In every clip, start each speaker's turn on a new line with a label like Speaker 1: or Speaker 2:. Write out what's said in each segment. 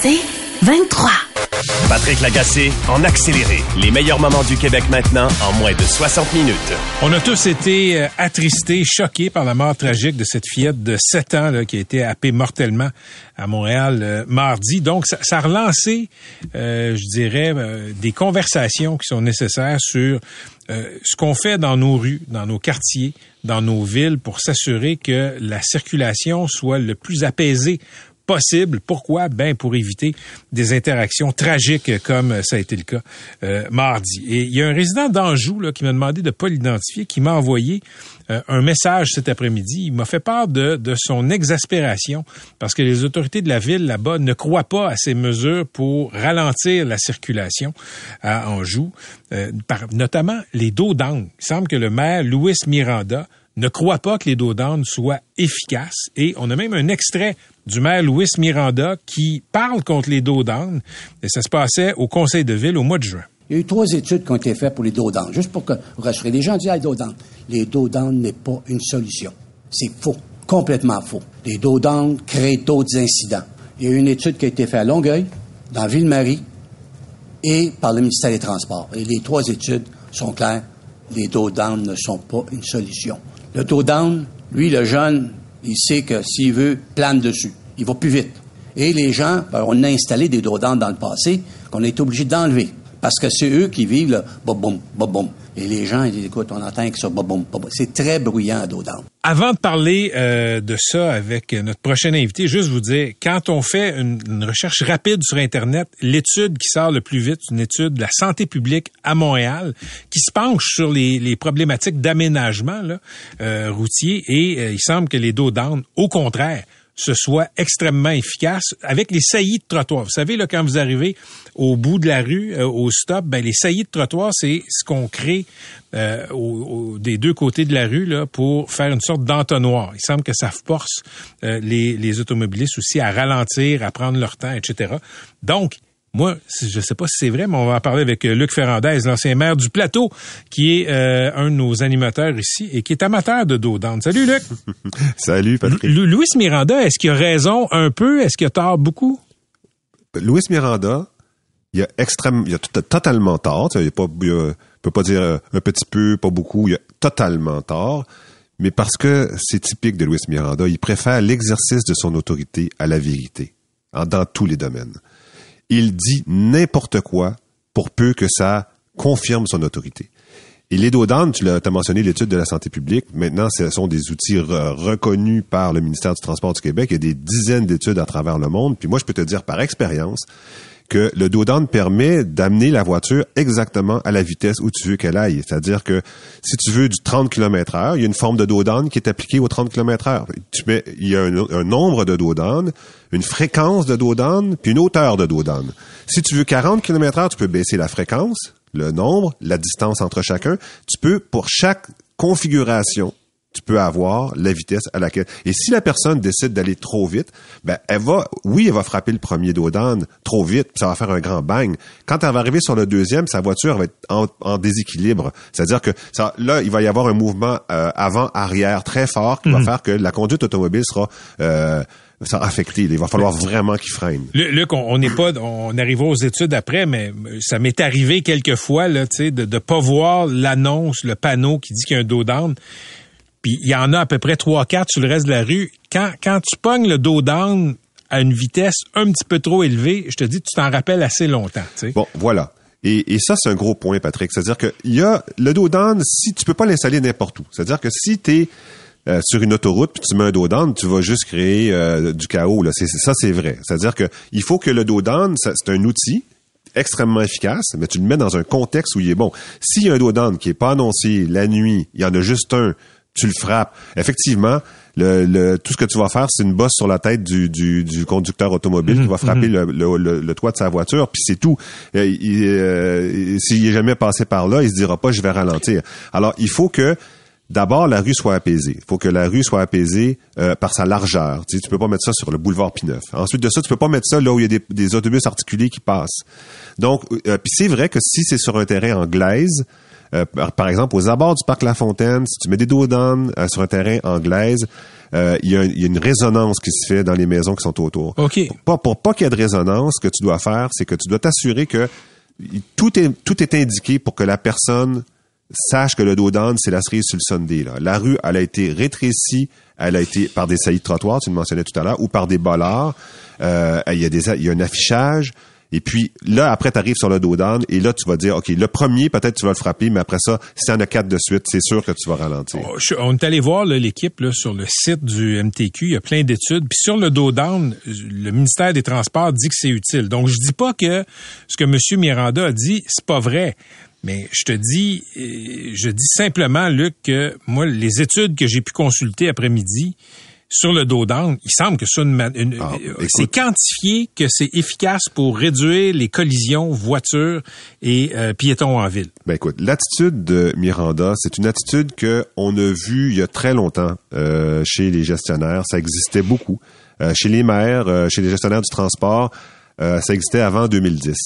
Speaker 1: C'est 23.
Speaker 2: Patrick Lagacé en accéléré. Les meilleurs moments du Québec maintenant en moins de 60 minutes.
Speaker 3: On a tous été euh, attristés, choqués par la mort tragique de cette fillette de 7 ans là, qui a été happée mortellement à Montréal euh, mardi. Donc, ça, ça a relancé, euh, je dirais, euh, des conversations qui sont nécessaires sur euh, ce qu'on fait dans nos rues, dans nos quartiers, dans nos villes pour s'assurer que la circulation soit le plus apaisée possible. Pourquoi? Ben pour éviter des interactions tragiques comme ça a été le cas euh, mardi. Et il y a un résident d'Anjou là, qui m'a demandé de pas l'identifier, qui m'a envoyé euh, un message cet après-midi. Il m'a fait part de, de son exaspération parce que les autorités de la ville là-bas ne croient pas à ces mesures pour ralentir la circulation à Anjou, euh, par, notamment les dos d'angle. Il semble que le maire Louis Miranda ne croit pas que les dos d'âne soient efficaces. Et on a même un extrait du maire Louis Miranda qui parle contre les dos d'âne. Et ça se passait au conseil de ville au mois de juin.
Speaker 4: Il y a eu trois études qui ont été faites pour les dos d'âne. Juste pour que vous rassurez. Les gens disent, ah, les dos d'âne. Les dos d'âne n'est pas une solution. C'est faux. Complètement faux. Les dos d'âne créent d'autres incidents. Il y a eu une étude qui a été faite à Longueuil, dans Ville-Marie, et par le ministère des Transports. Et les trois études sont claires. Les dos d'âne ne sont pas une solution. Le dos down, lui, le jeune, il sait que s'il veut, plane dessus. Il va plus vite. Et les gens, ben, on a installé des down dans le passé qu'on a été obligé d'enlever. Parce que c'est eux qui vivent le boum, boum. Et les gens, ils disent, écoute, on entend que ça, boum, boum. C'est très bruyant à dos down.
Speaker 3: Avant de parler euh, de ça avec notre prochain invité, juste vous dire, quand on fait une, une recherche rapide sur Internet, l'étude qui sort le plus vite, une étude de la santé publique à Montréal, qui se penche sur les, les problématiques d'aménagement euh, routier, et euh, il semble que les dos down, au contraire, ce soit extrêmement efficace avec les saillies de trottoir. Vous savez, là, quand vous arrivez au bout de la rue, euh, au stop, ben, les saillies de trottoir, c'est ce qu'on crée euh, des deux côtés de la rue là, pour faire une sorte d'entonnoir. Il semble que ça force euh, les, les automobilistes aussi à ralentir, à prendre leur temps, etc. Donc, moi, je ne sais pas si c'est vrai, mais on va en parler avec euh, Luc Ferrandez, l'ancien maire du Plateau, qui est euh, un de nos animateurs ici et qui est amateur de dos d'âne. Salut, Luc.
Speaker 5: Salut, Patrick.
Speaker 3: L Louis Miranda, est-ce qu'il a raison un peu? Est-ce qu'il a tort beaucoup?
Speaker 5: Louis Miranda, il a extrêmement, il a totalement tort. Il il peut pas dire un petit peu, pas beaucoup. Il a totalement tort. Mais parce que c'est typique de Louis Miranda, il préfère l'exercice de son autorité à la vérité, dans tous les domaines il dit n'importe quoi pour peu que ça confirme son autorité. Et les dodanes, tu as mentionné l'étude de la santé publique. Maintenant, ce sont des outils re reconnus par le ministère du Transport du Québec. Il y a des dizaines d'études à travers le monde. Puis moi, je peux te dire par expérience que le down permet d'amener la voiture exactement à la vitesse où tu veux qu'elle aille. C'est-à-dire que si tu veux du 30 km heure, il y a une forme de down qui est appliquée au 30 km heure. Il y a un, nombre de down, une fréquence de down, puis une hauteur de down. Si tu veux 40 km heure, tu peux baisser la fréquence, le nombre, la distance entre chacun. Tu peux, pour chaque configuration, tu peux avoir la vitesse à laquelle. Et si la personne décide d'aller trop vite, ben elle va, oui, elle va frapper le premier dos d'âne trop vite, ça va faire un grand bang. Quand elle va arriver sur le deuxième, sa voiture va être en, en déséquilibre. C'est-à-dire que ça, là, il va y avoir un mouvement euh, avant-arrière très fort qui va faire que la conduite automobile sera euh, ça affecté. Il va falloir vraiment qu'il freine.
Speaker 3: Luc, on n'est pas, on arrivera aux études après, mais ça m'est arrivé quelquefois là, tu sais, de ne pas voir l'annonce, le panneau qui dit qu'il y a un dos d'âne. Puis il y en a à peu près trois, quatre sur le reste de la rue. Quand, quand tu pognes le dos à une vitesse un petit peu trop élevée, je te dis, tu t'en rappelles assez longtemps.
Speaker 5: Bon, voilà. Et, et ça, c'est un gros point, Patrick. C'est-à-dire que il y a le dos si tu peux pas l'installer n'importe où. C'est-à-dire que si tu es euh, sur une autoroute puis tu mets un dos tu vas juste créer euh, du chaos. Là. C'est, ça, c'est vrai. C'est-à-dire que il faut que le dos c'est un outil extrêmement efficace, mais tu le mets dans un contexte où il est bon. S'il y a un dos d'âne qui est pas annoncé la nuit, il y en a juste un tu le frappes. Effectivement, le, le, tout ce que tu vas faire, c'est une bosse sur la tête du, du, du conducteur automobile qui va frapper le, le, le, toit de sa voiture, puis c'est tout. Euh, euh, S'il est jamais passé par là, il se dira pas je vais ralentir. Alors, il faut que D'abord, la rue soit apaisée. Il faut que la rue soit apaisée euh, par sa largeur. Tu, sais, tu peux pas mettre ça sur le boulevard Pineuf. Ensuite de ça, tu peux pas mettre ça là où il y a des, des autobus articulés qui passent. Donc, euh, puis c'est vrai que si c'est sur un terrain en glaise, euh, par, exemple, aux abords du parc La Fontaine, si tu mets des dos euh, sur un terrain anglaise, euh, il y, a, une résonance qui se fait dans les maisons qui sont autour.
Speaker 3: OK.
Speaker 5: Pour pas, pas qu'il y ait de résonance, ce que tu dois faire, c'est que tu dois t'assurer que tout est, tout est indiqué pour que la personne sache que le dos c'est la cerise sur le Sunday. Là. La rue, elle a été rétrécie, elle a été par des saillies de trottoir, tu le mentionnais tout à l'heure, ou par des bollards. Euh, il, y a des, il y a un affichage. Et puis là, après, tu arrives sur le dos d'âne et là, tu vas dire, OK, le premier, peut-être tu vas le frapper, mais après ça, si y en a quatre de suite, c'est sûr que tu vas ralentir.
Speaker 3: Oh, on est allé voir l'équipe sur le site du MTQ, il y a plein d'études. Puis sur le dos d'âne, le ministère des Transports dit que c'est utile. Donc, je dis pas que ce que M. Miranda a dit, c'est pas vrai. Mais je te dis, euh, je dis simplement, Luc, que moi, les études que j'ai pu consulter après-midi, sur le dos d'angle, il semble que une, ah, euh, c'est quantifié que c'est efficace pour réduire les collisions voitures et euh, piétons en ville.
Speaker 5: Ben écoute, l'attitude de Miranda, c'est une attitude que on a vue il y a très longtemps euh, chez les gestionnaires. Ça existait beaucoup chez les maires, chez les gestionnaires du transport. ça existait avant 2010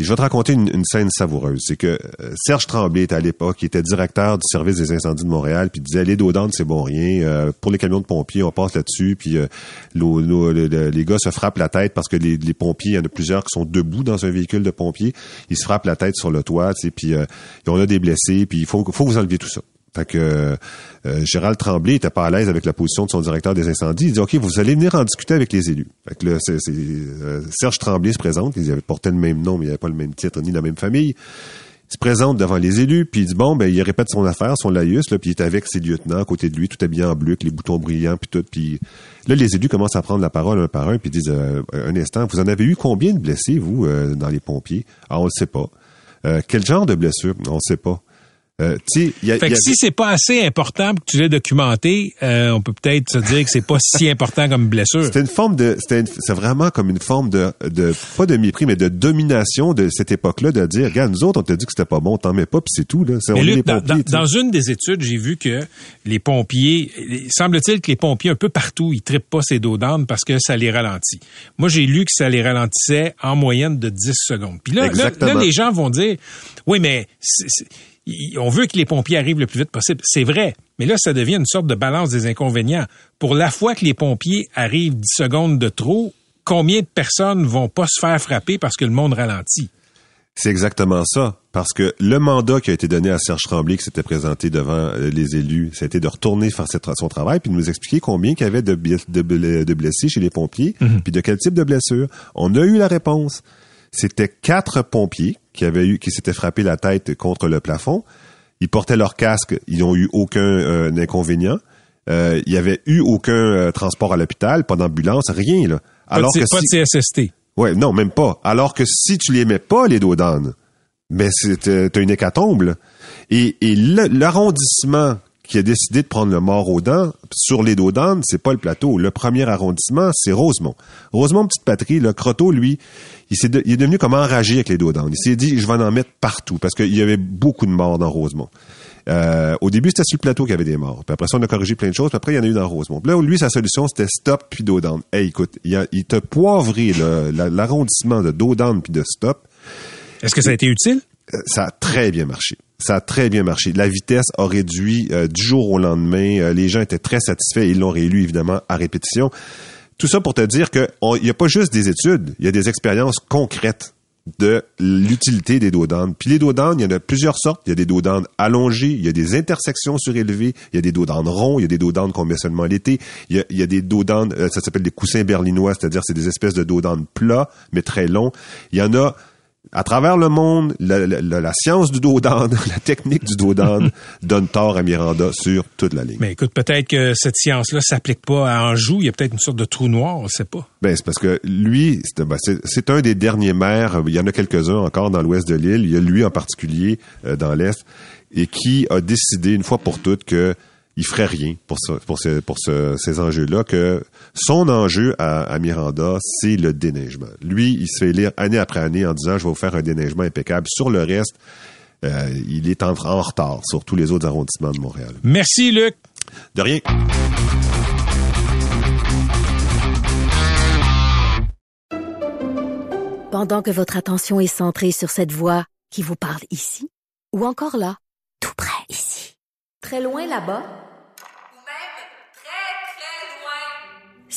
Speaker 5: je vais te raconter une, scène savoureuse. C'est que euh, Serge Tremblay était à l'époque, qui était directeur du service des incendies de Montréal, puis il disait les dos c'est bon rien. Euh, pour les camions de pompiers, on passe là-dessus, puis euh, les gars se frappent la tête parce que les, pompiers, il y en a plusieurs qui sont debout dans un véhicule de pompiers, ils se frappent la tête sur le toit, puis on a des blessés, puis il faut, faut vous enlever tout ça. Fait que euh, Gérald Tremblay était pas à l'aise avec la position de son directeur des incendies. Il dit OK, vous allez venir en discuter avec les élus. Fait que là, euh, Serge Tremblay se présente. Il avait porté le même nom, mais il avait pas le même titre ni la même famille. Il se présente devant les élus, puis il dit bon, ben il répète son affaire, son laïus, puis il est avec ses lieutenants à côté de lui, tout habillé en bleu, avec les boutons brillants, puis tout. Puis là, les élus commencent à prendre la parole un par un, puis disent euh, un instant, vous en avez eu combien de blessés vous dans les pompiers? Ah, on le sait pas. quel genre de blessure? On le sait pas.
Speaker 3: Euh, fait que si c'est pas assez important pour que tu l'aies documenté, euh, on peut peut-être se dire que c'est pas si important comme blessure.
Speaker 5: C'était une forme de, c'est vraiment comme une forme de, de, pas de mépris, mais de domination de cette époque-là, de dire, regarde, nous autres, on t'a dit que c'était pas bon, t'en mets pas, puis c'est tout, là.
Speaker 3: Mais dans, une des études, j'ai vu que les pompiers, semble-t-il que les pompiers un peu partout, ils trippent pas ces dos d'âne parce que ça les ralentit. Moi, j'ai lu que ça les ralentissait en moyenne de 10 secondes. Puis là, là, là, les gens vont dire, oui, mais on veut que les pompiers arrivent le plus vite possible. C'est vrai. Mais là, ça devient une sorte de balance des inconvénients. Pour la fois que les pompiers arrivent 10 secondes de trop, combien de personnes vont pas se faire frapper parce que le monde ralentit?
Speaker 5: C'est exactement ça. Parce que le mandat qui a été donné à Serge Tremblay, qui s'était présenté devant euh, les élus, c'était de retourner faire son travail puis de nous expliquer combien il y avait de, blessés chez les pompiers, mhm. puis de quel type de blessures. On a eu la réponse. C'était quatre pompiers qui avaient eu, qui s'étaient frappés la tête contre le plafond. Ils portaient leur casque, ils n'ont eu aucun euh, inconvénient. Euh, il y avait eu aucun euh, transport à l'hôpital, pas d'ambulance, rien là.
Speaker 3: Alors pas de, que pas de CSST.
Speaker 5: Ouais, non, même pas. Alors que si tu les mets pas les dos d'âne, ben c'est t'as une hécatombe. Et, et l'arrondissement qui a décidé de prendre le mort aux dents sur les dos d'âne, c'est pas le plateau. Le premier arrondissement, c'est Rosemont. Rosemont, petite patrie, le Croteau, lui, il, est il est devenu comme enragé avec les dos d'âne. Il s'est dit, je vais en mettre partout, parce qu'il y avait beaucoup de morts dans Rosemont. Euh, au début, c'était sur le plateau qu'il y avait des morts. Puis après ça, on a corrigé plein de choses. Puis après, il y en a eu dans Rosemont. Puis là, lui, sa solution, c'était stop puis dos. Hey, écoute, il, a, il t'a poivré l'arrondissement de dos puis de stop.
Speaker 3: Est-ce que ça a été utile?
Speaker 5: Euh, ça a très bien marché. Ça a très bien marché. La vitesse a réduit euh, du jour au lendemain. Euh, les gens étaient très satisfaits. Ils l'ont réélu, évidemment, à répétition. Tout ça pour te dire qu'il n'y a pas juste des études, il y a des expériences concrètes de l'utilité des dos Puis les dos il y en a plusieurs sortes. Il y a des dos allongés, il y a des intersections surélevées, il y a des dos ronds, il y a des dos qu'on met seulement l'été. Il y a, des dos ça s'appelle des coussins berlinois, c'est-à-dire c'est des espèces de dos plats, mais très longs. Il y en a à travers le monde, la, science du dos la technique du dos donne tort à Miranda sur toute la ligne.
Speaker 3: Mais écoute, peut-être que cette science-là s'applique pas à Anjou. Il y a peut-être une sorte de trou noir, on ne sait pas.
Speaker 5: Ben, c'est parce que lui, ben, c'est un des derniers maires. Il y en a quelques-uns encore dans l'ouest de l'île. Il y a lui en particulier euh, dans l'est et qui a décidé une fois pour toutes que il ferait rien pour ce, pour ce, pour ce- ces enjeux-là. Que son enjeu à, à Miranda, c'est le déneigement. Lui, il se fait lire année après année en disant, je vais vous faire un déneigement impeccable. Sur le reste, euh, il est en, en retard sur tous les autres arrondissements de Montréal.
Speaker 3: Merci, Luc.
Speaker 5: De rien.
Speaker 6: Pendant que votre attention est centrée sur cette voix qui vous parle ici, ou encore là, tout près ici, très loin là-bas,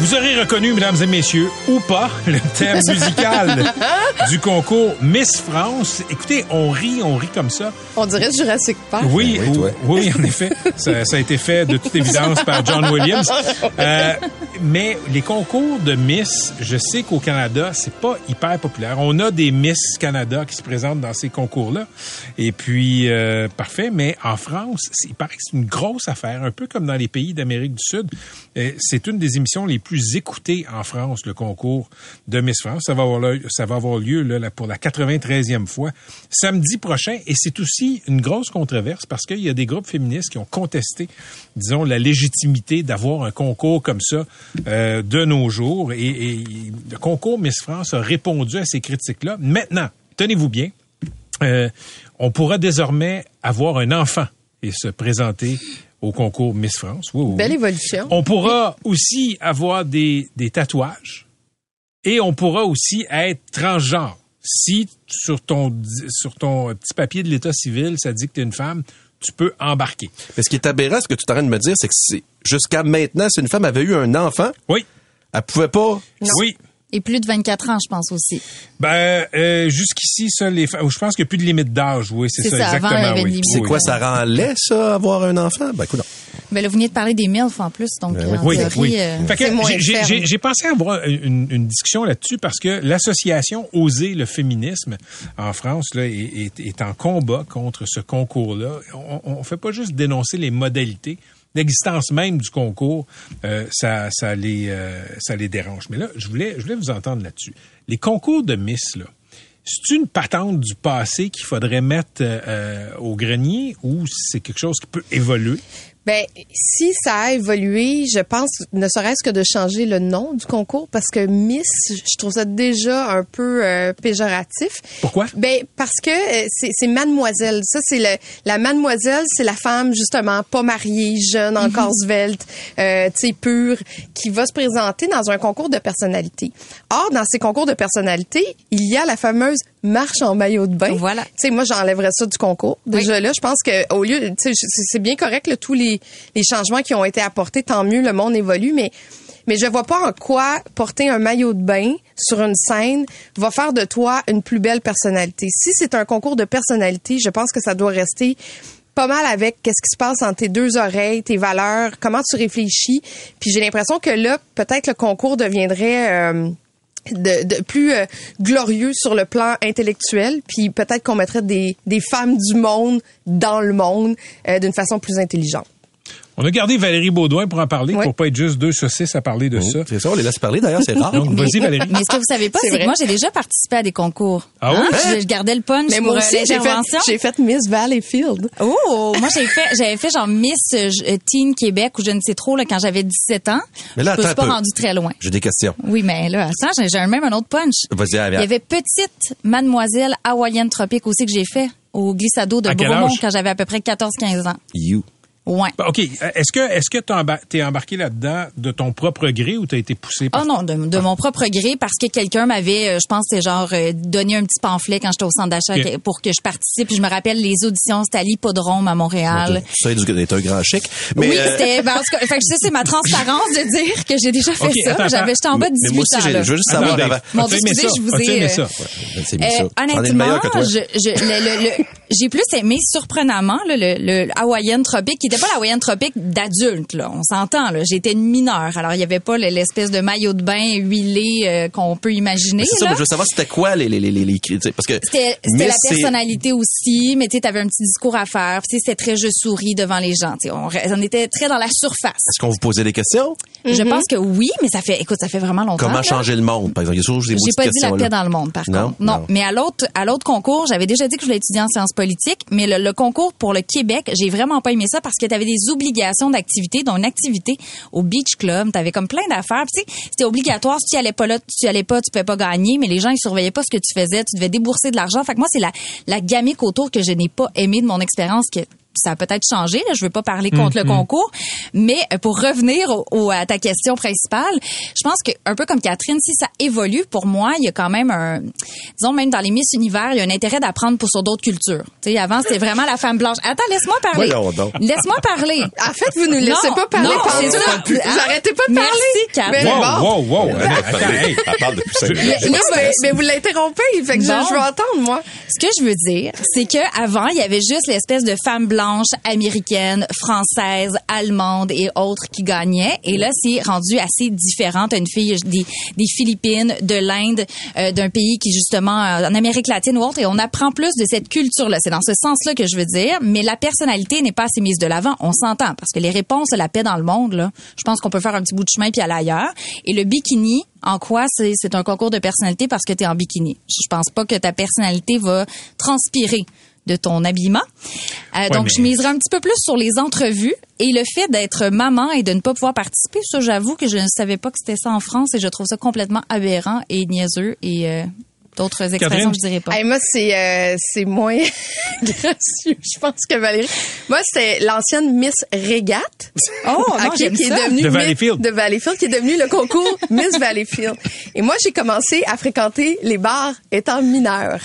Speaker 3: Vous aurez reconnu, mesdames et messieurs, ou pas, le thème musical du concours Miss France. Écoutez, on rit, on rit comme ça.
Speaker 7: On dirait Jurassic Park.
Speaker 3: Oui,
Speaker 8: Oui,
Speaker 3: ou-
Speaker 8: toi.
Speaker 3: oui, en effet. Ça, ça a été fait de toute évidence par John Williams. Euh, mais les concours de Miss, je sais qu'au Canada, c'est pas hyper populaire. On a des Miss Canada qui se présentent dans ces concours-là. Et puis, euh, parfait. Mais en France, il paraît que c'est une grosse affaire, un peu comme dans les pays d'Amérique du Sud. Euh, C'est une des émissions les plus écoutées en France, le concours de Miss France. Ça va avoir lieu, pour la 93e fois samedi prochain. Et c'est aussi une grosse controverse parce qu'il y a des groupes féministes qui ont contesté, disons, la légitimité d'avoir un concours comme ça euh, de nos jours. Et, et le concours Miss France a répondu à ces critiques-là. Maintenant, tenez-vous bien, euh, on pourra désormais avoir un enfant et se présenter au concours Miss France. Oui, oui, oui.
Speaker 7: Belle évolution.
Speaker 3: On pourra aussi avoir des, des tatouages et on pourra aussi être transgenre. Si sur ton, sur ton petit papier de l'état civil, ça dit que tu es une femme, tu peux embarquer.
Speaker 8: Mais ce qui est aberrant, ce que tu t'arrêtes de me dire, c'est que c'est jusqu'à maintenant, si une femme avait eu un enfant,
Speaker 3: Oui,
Speaker 8: elle pouvait pas.
Speaker 3: oui.
Speaker 1: Et plus de 24 ans, je pense aussi.
Speaker 3: Ben, euh, jusqu'ici, ça, les femmes, je pense qu'il n'y a plus de limite d'âge, oui, c'est ça,
Speaker 1: ça, avant, il y
Speaker 3: exactement. oui.
Speaker 8: C'est quoi, ça rend laid, ça, avoir un enfant? Ben, écoute, non.
Speaker 1: Ben là, vous venez de parler des MILF en plus, donc
Speaker 8: Ben oui.
Speaker 1: en
Speaker 3: Oui,
Speaker 1: théorie,
Speaker 3: oui.
Speaker 1: euh,
Speaker 3: j'ai- pensé avoir une, une discussion là-dessus parce que l'association Oser le féminisme en France là, est, est- est en combat contre ce concours-là. On, on fait pas juste dénoncer les modalités. L'existence même du concours, euh, ça, ça, les, euh, ça les dérange. Mais là, je voulais, je voulais vous entendre là-dessus. Les concours de Miss, là, c'est une patente du passé qu'il faudrait mettre euh, au grenier ou c'est quelque chose qui peut évoluer?
Speaker 7: Ben, si ça a évolué, je pense, ne serait-ce que de changer le nom du concours, parce que Miss, je trouve ça déjà un peu euh, péjoratif.
Speaker 3: Pourquoi?
Speaker 7: Ben, parce que euh, c'est mademoiselle. Ça, c'est le, la mademoiselle, c'est la femme, justement, pas mariée, jeune, encore svelte, euh, tu sais, pure, qui va se présenter dans un concours de personnalité. Or, dans ces concours de personnalité, il y a la fameuse marche en maillot de bain.
Speaker 1: Voilà.
Speaker 7: Tu sais, moi, j'enlèverais ça du concours. Déjà là, je pense que au lieu, tu sais, c'est c'est bien correct, là, tous les, les changements qui ont été apportés, tant mieux, le monde évolue, mais mais je vois pas en quoi porter un maillot de bain sur une scène va faire de toi une plus belle personnalité. Si c'est un concours de personnalité, je pense que ça doit rester pas mal avec qu'est-ce qui se passe entre tes deux oreilles, tes valeurs, comment tu réfléchis. Puis j'ai l'impression que là, peut-être le concours deviendrait euh, de, de plus euh, glorieux sur le plan intellectuel, puis peut-être qu'on mettrait des, des femmes du monde dans le monde euh, d'une façon plus intelligente.
Speaker 3: On a gardé Valérie Baudouin pour en parler,
Speaker 7: Oui.
Speaker 3: pour pas être juste deux saucisses à parler de ça.
Speaker 8: C'est ça, on les laisse parler, d'ailleurs, c'est rare.
Speaker 3: Donc, vas-y, Valérie.
Speaker 1: Mais ce que vous savez pas,
Speaker 7: C'est
Speaker 1: c'est que moi, j'ai déjà participé à des concours.
Speaker 3: Ah oui?
Speaker 1: Je, je gardais le punch
Speaker 7: Mais
Speaker 1: pour
Speaker 7: moi aussi, j'ai fait, j'ai fait Miss Valleyfield.
Speaker 1: Oh, moi j'ai fait j'avais fait genre Miss euh, euh, Teen Québec ou je ne sais trop là quand j'avais 17 ans.
Speaker 8: Mais là,
Speaker 1: je suis pas rendu très loin.
Speaker 8: J'ai des questions.
Speaker 1: Oui, mais là, attends, j'ai j'ai même un autre punch.
Speaker 8: Vas-y,
Speaker 1: Il y avait petite mademoiselle hawaïenne tropique aussi que j'ai fait au glissado de Bromont quand j'avais à peu près 14-15 ans.
Speaker 8: You.
Speaker 1: Ouais.
Speaker 3: OK. Est-ce que est-ce que t'es embarqué là-dedans de ton propre gré ou t'as été poussé par...
Speaker 1: Oh non, de, de mon propre gré parce que quelqu'un m'avait, euh, je pense, c'est genre euh, donné un petit pamphlet quand j'étais au centre d'achat que- pour que je participe. Je me rappelle les auditions, c'était à l'hippodrome à Montréal.
Speaker 8: Ça, c'est un grand chic. Mais,
Speaker 1: oui,
Speaker 8: euh,
Speaker 1: c'était. Ben, en tout cas, fait que ça, c'est ma transparence de dire que j'ai déjà fait ça. J'avais, j'étais en bas de
Speaker 8: mais
Speaker 1: 18
Speaker 8: moi aussi,
Speaker 1: ans.
Speaker 8: j'ai-
Speaker 1: là.
Speaker 8: je veux juste
Speaker 3: Attends,
Speaker 8: savoir avant.
Speaker 1: Mon Dieu, excusez,
Speaker 3: ça?
Speaker 1: je vous ai, euh,
Speaker 3: ça?
Speaker 1: Euh,
Speaker 8: ça. Ai le
Speaker 1: honnêtement,
Speaker 8: meilleur que toi.
Speaker 1: je, je, le, le, le- j'ai plus aimé surprenamment là, le, le Hawaiian Tropic, qui était pas l'Hawaiian Tropic d'adulte, là. On s'entend, là. J'étais une mineure. Alors, il y avait pas le- l'espèce de maillot de bain huilé euh, qu'on peut imaginer.
Speaker 8: C'est ça, mais je veux savoir c'était quoi les, les, les, les, les cris, tu sais, parce que
Speaker 1: C'était c'était la
Speaker 8: c'est-
Speaker 1: personnalité aussi, mais tu sais, t'avais un petit discours à faire. Puis, tu sais, c'était très je souris devant les gens. Tu sais, on, on était très dans la surface.
Speaker 8: Est-ce qu'on vous posait des questions?
Speaker 1: Je pense que oui, mais ça fait, écoute, ça fait vraiment longtemps.
Speaker 8: Comment
Speaker 1: là.
Speaker 8: changer le monde, par exemple? Il y a toujours des
Speaker 1: J'ai pas dit la
Speaker 8: questions,
Speaker 1: paix dans le monde, par
Speaker 8: Non?
Speaker 1: contre. Non.
Speaker 8: Non.
Speaker 1: Mais à l'autre, à l'autre concours, j'avais déjà dit que je voulais étudier en sciences mais le, concours pour le Québec, j'ai vraiment pas aimé ça parce que tu avais des obligations d'activité, dont une activité au beach club, tu avais comme plein d'affaires. C'était obligatoire. Si tu allais pas là, tu allais pas, tu pouvais pas gagner, mais les gens ils surveillaient pas ce que tu faisais, tu devais débourser de l'argent. Fait que moi, c'est la la gamique autour que je n'ai pas aimé de mon expérience que ça a peut-être changé. Là. Je veux pas parler contre le concours, mais euh, pour revenir au, au- à ta question principale, je pense que un peu comme Catherine, si ça évolue, pour moi, il y a quand même un, disons même dans les Miss Univers, il y a un intérêt d'apprendre pour sur d'autres cultures. Tu sais, avant c'était vraiment la femme blanche. Attends, laisse-moi parler. Laisse-moi parler.
Speaker 7: En fait, vous nous laissez
Speaker 1: Non,
Speaker 7: pas parler
Speaker 1: non, c'est ça.
Speaker 7: Vous arrêtez pas de
Speaker 1: Merci,
Speaker 7: parler.
Speaker 1: Catherine.
Speaker 7: Mais
Speaker 3: Wow,
Speaker 7: bon.
Speaker 3: wow, wow.
Speaker 5: Elle parle depuis cinq minutes.
Speaker 7: Mais, non, mais, mais vous l'interrompez, fait que je,
Speaker 1: Bon.
Speaker 7: je veux entendre, moi.
Speaker 1: Ce que je veux dire, c'est que avant, il y avait juste l'espèce de femme blanche américaine, française, allemande et autres qui gagnaient. Et là, c'est rendu assez différent. T'as une fille des, Philippines, de l'Inde, euh, d'un pays qui justement euh, en Amérique latine ou autre. Et on apprend plus de cette culture-là. C'est dans ce sens-là que je veux dire. Mais la personnalité n'est pas assez mise de l'avant. On s'entend parce que les réponses la paix dans le monde, là, je pense qu'on peut faire un petit bout de chemin puis aller ailleurs. Et le bikini, en quoi c'est un concours de personnalité parce que tu es en bikini? Je pense pas que ta personnalité va transpirer de ton habillement. Euh, donc,
Speaker 3: mais-
Speaker 1: je miserai un petit peu plus sur les entrevues et le fait d'être maman et de ne pas pouvoir participer. Ça, j'avoue que je ne savais pas que c'était ça en France et je trouve ça complètement aberrant et niaiseux et euh, d'autres expressions, je dirais pas.
Speaker 7: Hey, moi, c'est euh, c'est moins gracieux, je pense, que Valérie. Moi, c'était l'ancienne Miss Régate.
Speaker 1: Oh, non,
Speaker 7: qui
Speaker 1: ça.
Speaker 7: est devenue
Speaker 3: De
Speaker 7: Miss-
Speaker 3: Valleyfield.
Speaker 7: de Valleyfield, qui est devenu le concours Miss Valleyfield. Et moi, j'ai commencé à fréquenter les bars étant mineure.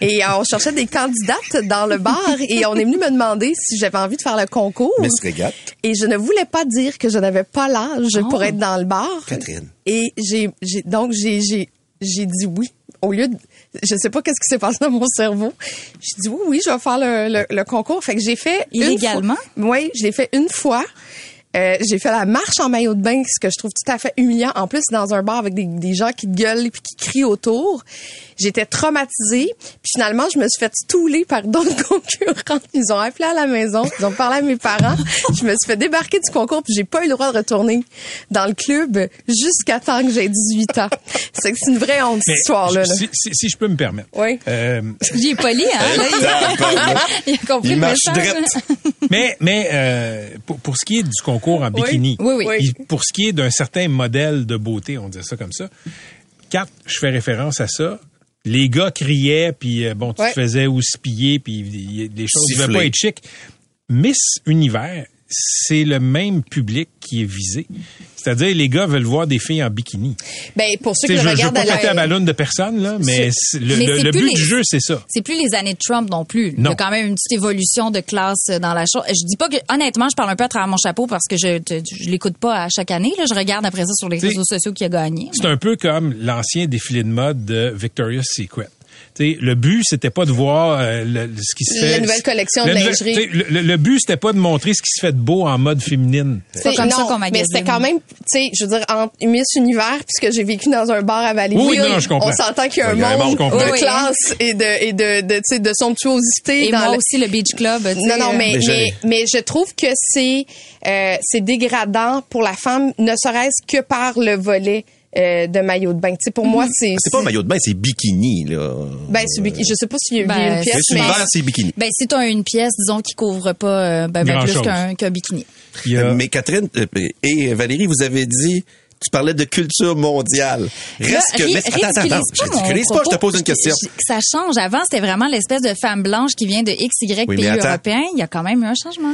Speaker 7: Et euh, on cherchait des candidates dans le bar et on est venu me demander si j'avais envie de faire le concours.
Speaker 8: Miss Régate.
Speaker 7: Et je ne voulais pas dire que je n'avais pas l'âge
Speaker 1: Oh.
Speaker 7: pour être dans le bar.
Speaker 8: Catherine.
Speaker 7: Et j'ai, j'ai donc j'ai, j'ai, j'ai dit oui. Au lieu de, je sais pas qu'est-ce qui s'est passé dans mon cerveau. J'ai dit oui, oui, je vais faire le, le, le concours. Fait que j'ai fait une
Speaker 1: Illégalement?
Speaker 7: Oui, je l'ai fait une fois. Euh, j'ai fait la marche en maillot de bain, ce que je trouve tout à fait humiliant. En plus, dans un bar avec des, des gens qui gueulent et qui crient autour. J'étais traumatisée. Puis finalement, je me suis fait stouler par d'autres concurrents. Ils ont appelé à la maison. Ils ont parlé à mes parents. Je me suis fait débarquer du concours. Puis j'ai pas eu le droit de retourner dans le club jusqu'à temps que j'ai 18 ans. C'est que c'est une vraie honte, cette histoire-là. là.
Speaker 3: Si, si- si je peux me permettre.
Speaker 7: Oui.
Speaker 3: Euh,
Speaker 1: J'y ai poli, hein? Là, il, il a compris
Speaker 8: Il
Speaker 1: le message.
Speaker 3: mais mais euh, pour, pour ce qui est du concours en bikini,
Speaker 1: Oui, oui.
Speaker 3: puis pour ce qui est d'un certain modèle de beauté, on dit ça comme ça, quand je fais référence à ça, les gars criaient, puis euh, bon, tu
Speaker 7: Ouais.
Speaker 3: te faisais houspiller, puis y- les choses ne devaient pas être chic. Miss Univers, c'est le même public qui est visé. C'est-à-dire, les gars veulent voir des filles en bikini.
Speaker 7: Ben, pour ceux qui
Speaker 3: sais,
Speaker 7: le
Speaker 3: je, je veux
Speaker 7: regardent
Speaker 3: pas péter la ballonne de personne, là, mais le,
Speaker 1: Mais
Speaker 3: le-
Speaker 1: c'est
Speaker 3: le
Speaker 1: plus
Speaker 3: but
Speaker 1: les-
Speaker 3: du jeu, c'est ça.
Speaker 1: C'est plus les années de Trump non plus. Il y
Speaker 3: Non.
Speaker 1: a quand même une petite évolution de classe dans la chose. Je dis pas que, honnêtement, je parle un peu à travers mon chapeau parce que je, je, je l'écoute pas à chaque année. Là. Je regarde après ça sur les
Speaker 3: T'sais,
Speaker 1: réseaux sociaux qui a gagné.
Speaker 3: C'est un peu comme l'ancien défilé de mode de Victoria's Secret. T'sais, le but, c'était pas de voir euh, le- le- ce qui se
Speaker 7: La
Speaker 3: fait.
Speaker 7: nouvelle collection de
Speaker 3: La nouvelle-
Speaker 7: lingerie.
Speaker 3: Le, le- le but, c'était pas de montrer ce qui se fait de beau en mode féminine.
Speaker 1: C'est comme ça
Speaker 7: non,
Speaker 1: qu'on
Speaker 7: Mais c'était quand même, tu sais, je veux dire, entre Miss Univers, puisque j'ai vécu dans un bar à Valleyfield,
Speaker 3: Oui, non, je comprends.
Speaker 7: on s'entend qu'il y a un
Speaker 8: Il y a un
Speaker 7: monde de.
Speaker 1: Oui,
Speaker 7: classe et de, et de, de, tu sais, de somptuosité
Speaker 1: Et
Speaker 7: dans
Speaker 1: moi
Speaker 7: le...
Speaker 1: aussi, le Beach Club. tu sais,
Speaker 7: Non, non,
Speaker 1: euh,
Speaker 7: mais,
Speaker 8: Mais je-
Speaker 7: mais, mais je trouve que c'est, euh, c'est dégradant pour la femme, ne serait-ce que par le volet euh, de maillot de bain. Tu sais, pour moi, c'est...
Speaker 8: C'est pas un maillot de bain, c'est bikini, là.
Speaker 7: Ben, c'est bikini. Je sais pas s'il y a, il y a
Speaker 1: Ben,
Speaker 7: une pièce,
Speaker 8: C'est
Speaker 7: mais...
Speaker 8: c'est bikini.
Speaker 1: Ben, si t'as une pièce, disons, qui couvre pas euh, ben, ben, plus qu'un qu'un bikini.
Speaker 3: Y
Speaker 8: Mais Catherine euh, et Valérie, vous avez dit, tu parlais de culture mondiale. Reste
Speaker 1: Là,
Speaker 8: que, mais attends, attends, attends. Je
Speaker 1: pas
Speaker 8: je te pose une question.
Speaker 1: Je- Ça change. Avant, c'était vraiment l'espèce de femme blanche qui vient de XY
Speaker 8: Oui, mais
Speaker 1: pays
Speaker 8: attends.
Speaker 1: européens. Il y a quand même eu un changement.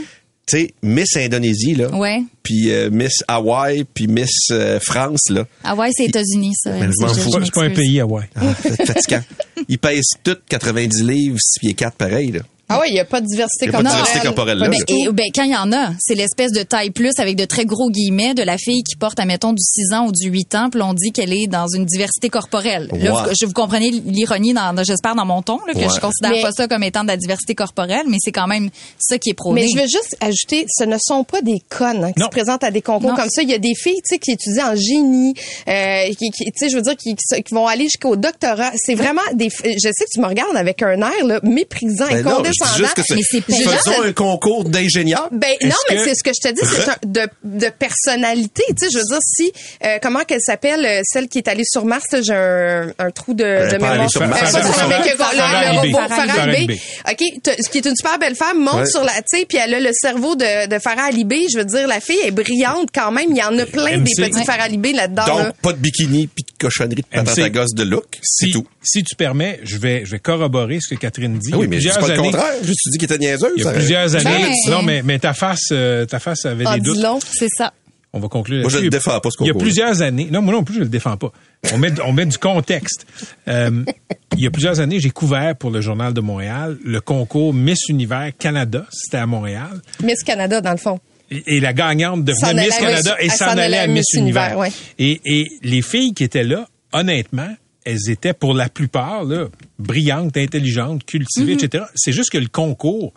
Speaker 8: Tu sais, Miss Indonésie, là.
Speaker 1: Ouais.
Speaker 8: Puis euh, Miss Hawaï, puis Miss euh, France, là.
Speaker 1: Ouais, c'est États-Unis, ça.
Speaker 8: Ben, je m'en
Speaker 1: Je-
Speaker 8: fous.
Speaker 1: je
Speaker 3: c'est pas, un pays, Hawaï.
Speaker 8: Ah, fatigant. Ils pèsent toutes 90 livres, 6 pieds 4 pareil, là.
Speaker 7: Ah oui, il n'y a pas de diversité
Speaker 8: a pas de
Speaker 7: corporelle.
Speaker 8: diversité corporelle, là.
Speaker 1: Ben, et, ben, quand il y en a, c'est l'espèce de taille plus avec de très gros guillemets de la fille qui porte, admettons, du 6 ans ou du 8 ans, puis on dit qu'elle est dans une diversité corporelle. Là, je vous comprenez l'ironie, dans, j'espère, dans mon ton, là, que
Speaker 8: Ouais.
Speaker 1: je considère
Speaker 7: Mais-
Speaker 1: pas ça comme étant de la diversité corporelle, mais c'est quand même ça qui est prôné.
Speaker 7: Mais je veux juste ajouter, ce ne sont pas des connes hein, qui
Speaker 3: Non.
Speaker 7: se présentent à des concours
Speaker 1: Non.
Speaker 7: comme ça. Il y a des filles, tu sais, qui étudient en génie, euh, qui, qui- tu sais, je veux dire, qui, qui, se- qui vont aller jusqu'au doctorat. C'est vraiment des. Je sais que tu me regardes avec un air là, méprisant
Speaker 8: Ben
Speaker 7: condescendant.
Speaker 8: Dis juste que
Speaker 1: Mais c'est.
Speaker 8: Faisons un concours d'ingénieurs.
Speaker 7: Ben non, mais
Speaker 3: que-
Speaker 7: c'est ce que je te dis, c'est un- de, de personnalité. Tu sais, je veux dire, si euh, comment qu'elle s'appelle, euh, celle qui est allée sur Mars, là, j'ai un, un trou de, de mémoire.
Speaker 8: sur
Speaker 7: Euh,
Speaker 8: Mars,
Speaker 7: pas avec
Speaker 3: Farah
Speaker 7: le
Speaker 3: Alibé.
Speaker 7: robot
Speaker 3: Farah
Speaker 7: Alibé. OK, t'as- qui est une super belle femme, monte
Speaker 8: Ouais.
Speaker 7: sur la, tu sais, puis elle a le cerveau de, de Farah Alibé. Je veux dire, la fille est brillante quand même. Il y en a plein
Speaker 3: MC.
Speaker 7: des petits. Farah Alibé là-dedans.
Speaker 8: Donc,
Speaker 7: là.
Speaker 8: pas de bikini puis de cochonnerie de à gosse de look. C'est
Speaker 3: Si,
Speaker 8: tout.
Speaker 3: si tu permets, je vais, je vais corroborer ce que Catherine dit.
Speaker 8: Ah oui, mais je dis pas le
Speaker 3: années-
Speaker 8: contraire. Juste tu dis qu'il était niaiseuse.
Speaker 3: Il y a plusieurs années.
Speaker 1: Ben,
Speaker 3: non, mais, mais ta face, euh, ta face avait
Speaker 7: En
Speaker 3: des doutes.
Speaker 7: long.
Speaker 1: c'est ça.
Speaker 3: On va conclure.
Speaker 8: Moi, je le défends pas, ce
Speaker 3: Il y a plusieurs années. Non, moi non plus, je le défends pas. On met, on met du contexte. Euh, il y a plusieurs années, j'ai couvert pour le Journal de Montréal le concours Miss Univers Canada. C'était à Montréal.
Speaker 7: Miss Canada, dans le fond.
Speaker 3: Et, et la gagnante devenait Miss Canada et s'en allait à Miss Univers.
Speaker 7: ouais.
Speaker 3: Et, et les filles qui étaient là, honnêtement, elles étaient pour la plupart là, brillantes, intelligentes, cultivées,
Speaker 7: Mhm.
Speaker 3: etc. C'est juste que le concours,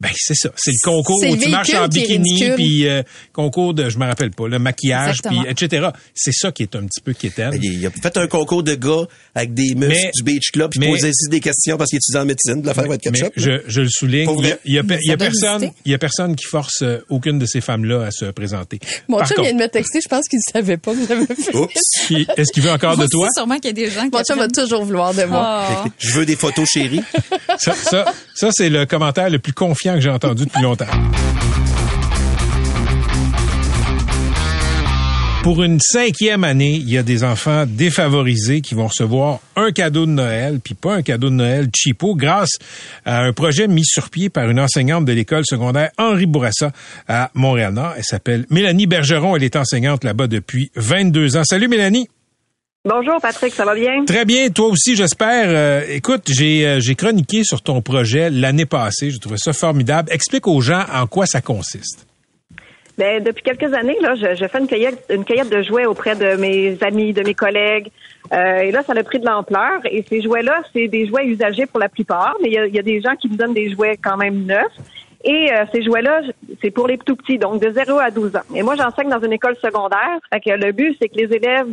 Speaker 3: ben c'est ça, c'est le concours où
Speaker 7: le
Speaker 3: tu marches en
Speaker 7: qui est
Speaker 3: bikini, puis euh, concours de, je me rappelle pas, le maquillage, puis etc. C'est ça qui est un petit peu quétaine.
Speaker 8: Ben, Il a fait un concours de gars avec des muscles
Speaker 3: Mais-
Speaker 8: du Beach Club puis posait ici des questions parce qu'il étudie en médecine de la faire votre
Speaker 3: Mais
Speaker 8: ketchup.
Speaker 3: je, je le souligne, il y a, y y personne, il y a personne qui force euh, aucune de ces femmes-là à se présenter.
Speaker 7: Mon chum vient de me texter, je pense qu'il ne savait pas que j'avais fait.
Speaker 8: Oups.
Speaker 3: qui- est-ce qu'il veut encore de toi?
Speaker 1: sûrement qu'il y a des gens qui
Speaker 7: Mon chum va toujours vouloir de moi.
Speaker 1: Ah.
Speaker 8: Je veux des photos chéries.
Speaker 3: Ça, ça, ça, c'est le commentaire le plus confiant que j'ai entendu depuis longtemps. Pour une cinquième année, il y a des enfants défavorisés qui vont recevoir un cadeau de Noël, puis pas un cadeau de Noël cheapo, grâce à un projet mis sur pied par une enseignante de l'école secondaire Henri Bourassa à Montréal-Nord. Elle s'appelle Mélanie Bergeron. Elle est enseignante là-bas depuis 22 ans. Salut Mélanie.
Speaker 9: Bonjour Patrick, ça va bien?
Speaker 3: Très bien, toi aussi, j'espère. Euh, écoute, j'ai euh, j'ai chroniqué sur ton projet l'année passée. J'ai trouvé ça formidable. Explique aux gens en quoi ça consiste.
Speaker 9: Ben, depuis quelques années, là, je, je fais une cueillette, une cueillette de jouets auprès de mes amis, de mes collègues. Euh, et là, ça a pris de l'ampleur. Et ces jouets-là, c'est des jouets usagés pour la plupart, mais il y a, il y a des gens qui me donnent des jouets quand même neufs. Et euh, ces jouets-là, c'est pour les tout petits, donc de 0 à 12 ans. Et moi, j'enseigne dans une école secondaire. Fait que le but, c'est que les élèves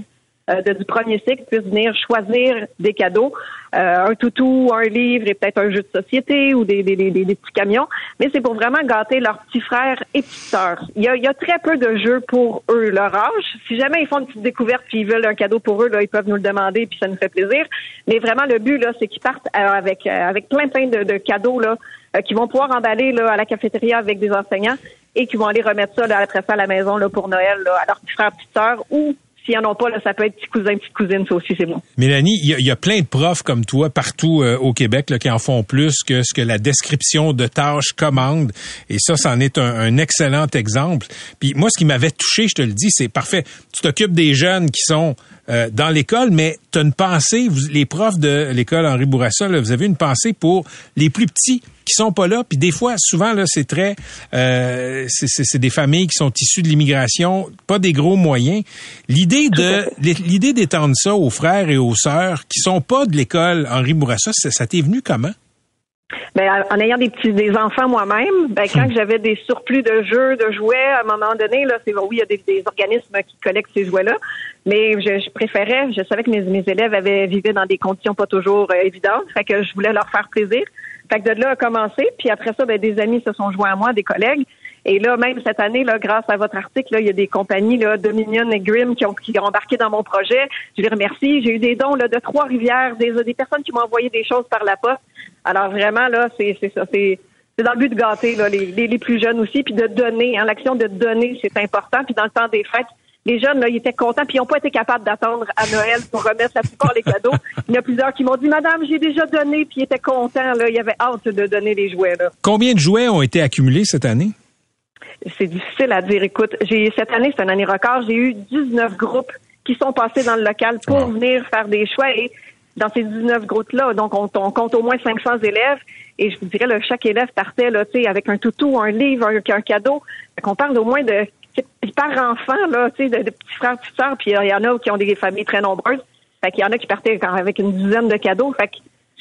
Speaker 9: de, du premier cycle puissent venir choisir des cadeaux, euh, un toutou, un livre et peut-être un jeu de société ou des, des, des, des- petits camions. Mais c'est pour vraiment gâter leurs petits frères et petites sœurs. Il y a, y a très peu de jeux pour eux, leur âge. Si jamais ils font une petite découverte puis ils veulent un cadeau pour eux, là, ils peuvent nous le demander puis ça nous fait plaisir. Mais vraiment, le but là, c'est qu'ils partent euh, avec euh, avec plein plein de, de cadeaux là, euh, qu'ils vont pouvoir emballer là, à la cafétéria avec des enseignants et qui vont aller remettre ça là, après ça à la maison là, pour Noël là, à leurs petits frères, petites sœurs ou s'ils en ont pas, là, ça peut être petits cousins, petites cousines, ça aussi, c'est bon.
Speaker 3: Mélanie, il y, a- il y a plein de profs comme toi partout euh, au Québec là, qui en font plus que ce que la description de tâches commande. Et ça, c'en est un, un excellent exemple. Puis moi, ce qui m'avait touché, je te le dis, c'est parfait. Tu t'occupes des jeunes qui sont euh, dans l'école, mais tu as une pensée, vous, les profs de l'école Henri Bourassa, là, vous avez une pensée pour les plus petits qui sont pas là. Puis des fois, souvent, là, c'est très... euh, c'est- des familles qui sont issues de l'immigration, pas des gros moyens. L'idée de l'idée d'étendre ça aux frères et aux sœurs qui sont pas de l'école Henri Bourassa, ça, ça t'est venu comment?
Speaker 9: Ben, en ayant des petits des enfants moi-même, ben, quand j'avais des surplus de jeux, de jouets, à un moment donné, là, c'est oui, il y a des, des organismes qui collectent ces jouets-là, mais je, je préférais, je savais que mes, mes élèves avaient vivaient dans des conditions pas toujours euh, évidentes, fait que je voulais leur faire plaisir. Fait que de là a commencé, puis après ça, ben, des amis se sont joints à moi, des collègues. Et là, même cette année, là, grâce à votre article, là, il y a des compagnies, là, Dominion et Grimm, qui ont, qui ont embarqué dans mon projet. Je les remercie. J'ai eu des dons là, de Trois-Rivières, des, des personnes qui m'ont envoyé des choses par la poste. Alors vraiment, là, c'est ça. C'est c'est dans le but de gâter là, les, les, les plus jeunes aussi, puis de donner. Hein, L'action de donner, c'est important. Puis dans le temps des fêtes, les jeunes, là, ils étaient contents, puis ils n'ont pas été capables d'attendre à Noël pour remettre la plupart des cadeaux. Il y en a plusieurs qui m'ont dit, Madame, j'ai déjà donné, puis ils étaient contents. Là, ils avaient hâte de donner les jouets. Là.
Speaker 3: Combien de jouets ont été accumulés cette année?
Speaker 9: C'est difficile à dire. Écoute, j'ai cette année, c'est une année record. J'ai eu 19 groupes qui sont passés dans le local pour venir faire des choix. Et dans ces 19 groupes-là. Donc, on, on, compte au moins 500 élèves. Et je vous dirais, là, chaque élève partait là, avec un toutou, un livre, un, un cadeau. On parle au moins de par enfant, là, de, de petits frères, petites sœurs. Puis il y en a qui ont des familles très nombreuses. Fait qu'il y en a qui partaient avec une dizaine de cadeaux. Fait que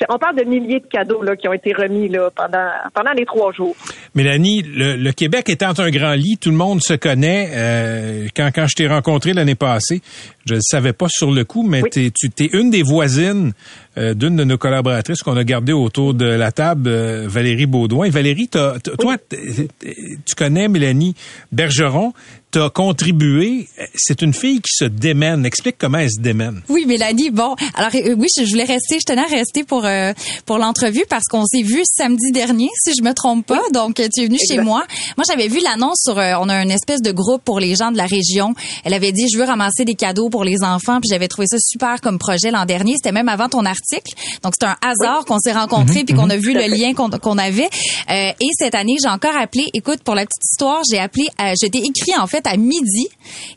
Speaker 9: on parle de milliers de cadeaux là, qui ont été remis là, pendant, pendant les trois jours.
Speaker 3: Mélanie, le, Québec étant un grand lit, tout le monde se connaît. Euh, quand, quand je t'ai rencontré l'année passée, je ne savais pas sur le coup, mais tu es une des voisines euh, d'une de nos collaboratrices qu'on a gardées autour de la table, euh, Valérie Baudouin. Valérie, toi, tu connais Mélanie Bergeron t'as contribué. C'est une fille qui se démène. Explique comment elle se démène.
Speaker 1: Oui, Mélanie. Bon, alors euh, oui, je, voulais rester, je tenais à rester pour euh, pour l'entrevue parce qu'on s'est vu samedi dernier, si je me trompe pas. Donc, tu es venue chez moi. Moi, j'avais vu l'annonce sur. Euh, on a une espèce de groupe pour les gens de la région. Elle avait dit, je veux ramasser des cadeaux pour les enfants. Puis j'avais trouvé ça super comme projet l'an dernier. C'était même avant ton article. Donc, c'est un hasard qu'on s'est rencontrés mhm, puis qu'on a mhm. vu le lien qu'on avait. et cette année, j'ai encore appelé. Écoute, pour la petite histoire, j'ai appelé. je t'ai écrit en fait à midi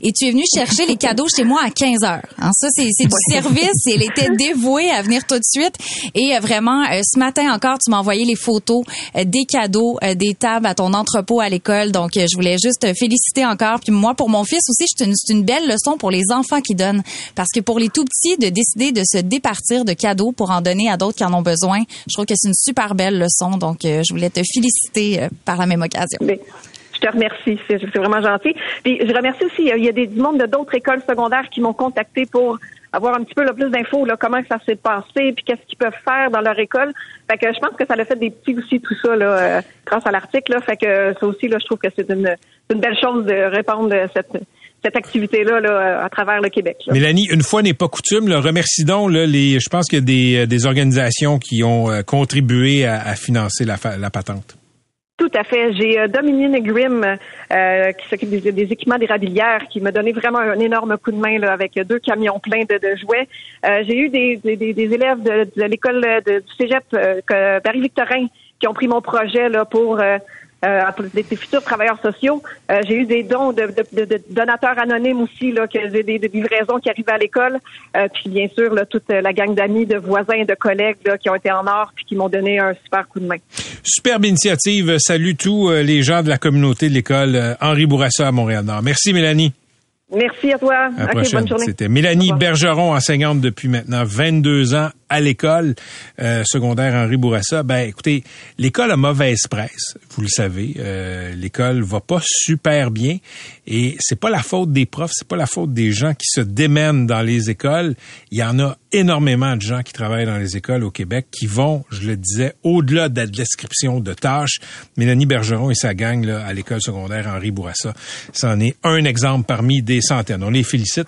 Speaker 1: et tu es venu chercher les cadeaux chez moi à 15 heures. Hein, ça, c'est, du service. Elle était dévouée à venir tout de suite. Et euh, vraiment, euh, ce matin encore, tu m'as envoyé les photos euh, des cadeaux, des tables à ton entrepôt à l'école. Donc, je voulais juste te féliciter encore. Puis moi, pour mon fils aussi, c'est une, une belle leçon pour les enfants qui donnent. Parce que pour les tout petits, de décider de se départir de cadeaux pour en donner à d'autres qui en ont besoin, je trouve que c'est une super belle leçon. Donc, je voulais te féliciter par la même occasion.
Speaker 9: Je te remercie, c'est vraiment gentil. Puis je remercie aussi, il y a des, du monde de d'autres écoles secondaires qui m'ont contacté pour avoir un petit peu plus d'infos, là, comment ça s'est passé, puis qu'est-ce qu'ils peuvent faire dans leur école. Fait que je pense que ça a fait des petits aussi tout ça là, euh, grâce à l'article. Là. Fait que ça aussi, là, je trouve que c'est une, une belle chose de répondre cette cette activité-là là, à travers le Québec.
Speaker 3: Mélanie, une fois n'est pas coutume, le remercie donc là, les, je pense qu'il y a des, des organisations qui ont euh, contribué à, à financer la, la patente.
Speaker 9: Tout à fait. J'ai euh, Dominique Grimm euh, qui s'occupe des, équipements d'érablière qui m'a donné vraiment un énorme coup de main là, avec deux camions pleins de, jouets. Euh, j'ai eu des, des, élèves de, l'école du Cégep Paris-Victorin qui ont pris mon projet là, pour euh, des, futurs travailleurs sociaux. Euh, j'ai eu des dons de, de, de, donateurs anonymes aussi, là, que j'ai des, des, livraisons qui arrivaient à l'école. Euh, puis bien sûr, là, toute la gang d'amis, de voisins, de collègues là, qui ont été en or puis qui m'ont donné un super coup de main.
Speaker 3: Superbe initiative. Salut tous euh, les gens de la communauté de l'école euh, Henri Bourassa à Montréal-Nord. Merci Mélanie.
Speaker 9: Merci à toi.
Speaker 3: À bonne journée. C'était Mélanie Bergeron, enseignante depuis maintenant 22 ans à l'école euh, secondaire Henri Bourassa. Ben, écoutez, l'école a mauvaise presse, vous le savez. Euh, l'école va pas super bien et c'est pas la faute des profs, c'est pas la faute des gens qui se démènent dans les écoles. Il y en a énormément de gens qui travaillent dans les écoles au Québec qui vont, je le disais, au-delà de la description de tâches. Mélanie Bergeron et sa gang là, à l'école secondaire Henri Bourassa, c'en est un exemple parmi des centaines. On les félicite.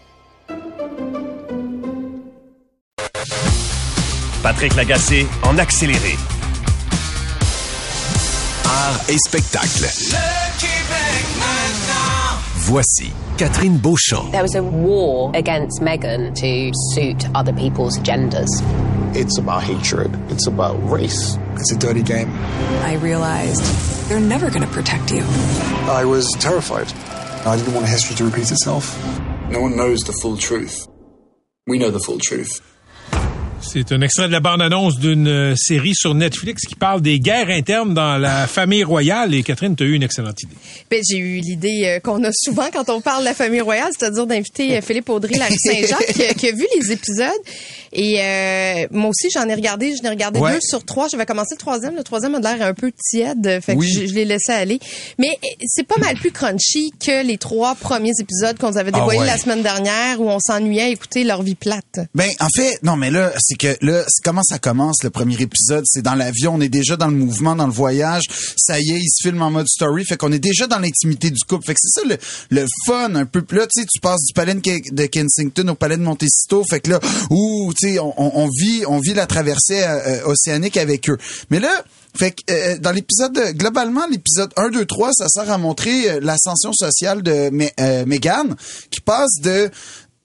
Speaker 2: Patrick Lagacé en accéléré.
Speaker 10: Art et spectacle. Le Québec maintenant. Voici Catherine Beauchamp.
Speaker 11: There was a war against Meghan to suit other people's agendas.
Speaker 12: It's about hatred. It's about race.
Speaker 13: It's a dirty game.
Speaker 14: I realized they're never going to protect you.
Speaker 13: I was terrified. I didn't want history to repeat itself.
Speaker 12: No one knows the full truth. We know the full truth.
Speaker 3: C'est un extrait de la bande-annonce d'une euh, série sur Netflix qui parle des guerres internes dans la famille royale. Et Catherine, tu as eu une excellente idée.
Speaker 7: Ben, j'ai eu l'idée euh, qu'on a souvent quand on parle de la famille royale, c'est-à-dire d'inviter euh, Philippe Audry, Larry Saint-Jacques, qui, qui, a vu les épisodes. Et euh, moi aussi, j'en ai regardé, j'en ai regardé
Speaker 15: Ouais.
Speaker 7: deux sur trois. J'avais commencé le troisième. Le troisième a l'air un peu tiède, fait que je, je l'ai laissé aller. Mais c'est pas mal plus crunchy que les trois premiers épisodes qu'on nous avait
Speaker 15: Ah
Speaker 7: dévoilés
Speaker 15: ouais.
Speaker 7: la semaine dernière où on s'ennuyait à écouter leur vie plate.
Speaker 15: Ben, en fait, non, mais là, c'est que là, comment ça commence le premier épisode? C'est dans l'avion, on est déjà dans le mouvement, dans le voyage. Ça y est, il se filme en mode story. Fait qu'on est déjà dans l'intimité du couple. Fait que c'est ça le, le fun un peu. Là, tu sais, tu passes du palais de Ke- de Kensington au palais de Montecito. Fait que là, ouh, tu sais, on, on- vit, on vit la traversée euh, euh, océanique avec eux. Mais là, fait que euh, dans l'épisode, globalement, l'épisode 1, 2, 3, ça sert à montrer euh, l'ascension sociale de euh, Meghan, qui passe de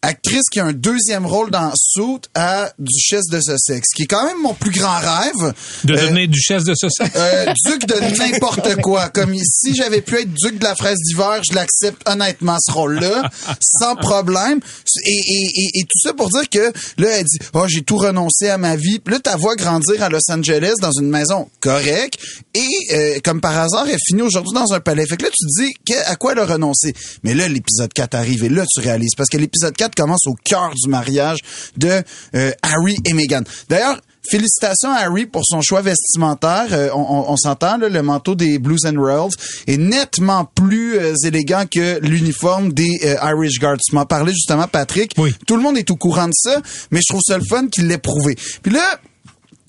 Speaker 15: actrice qui a un deuxième rôle dans Suit à duchesse de Sussex, qui est quand même mon plus grand rêve.
Speaker 3: De
Speaker 15: Euh,
Speaker 3: devenir duchesse de Sussex.
Speaker 15: euh, duc de n'importe quoi. Comme si j'avais pu être duc de la fraise d'hiver, je l'accepte honnêtement ce rôle-là, sans problème. Et, et, et, et tout ça pour dire que là, elle dit, oh, j'ai tout renoncé à ma vie. Puis là, ta voix grandir à Los Angeles dans une maison correcte. Et euh, comme par hasard, elle finit aujourd'hui dans un palais. Fait que là, tu te dis que- à quoi elle a renoncé? Mais là, l'épisode 4 arrive et là, tu réalises. Parce que l'épisode 4 commence au cœur du mariage de euh, Harry et Meghan. D'ailleurs, Félicitations à Harry pour son choix vestimentaire. Euh, on on- on s'entend, le manteau des Blues and Royals est nettement plus euh, élégant que l'uniforme des euh, Irish Guards. Tu m'en parlais justement, Patrick. Tout le monde est au courant de ça, mais je trouve ça le fun qu'il l'ait prouvé. Puis là,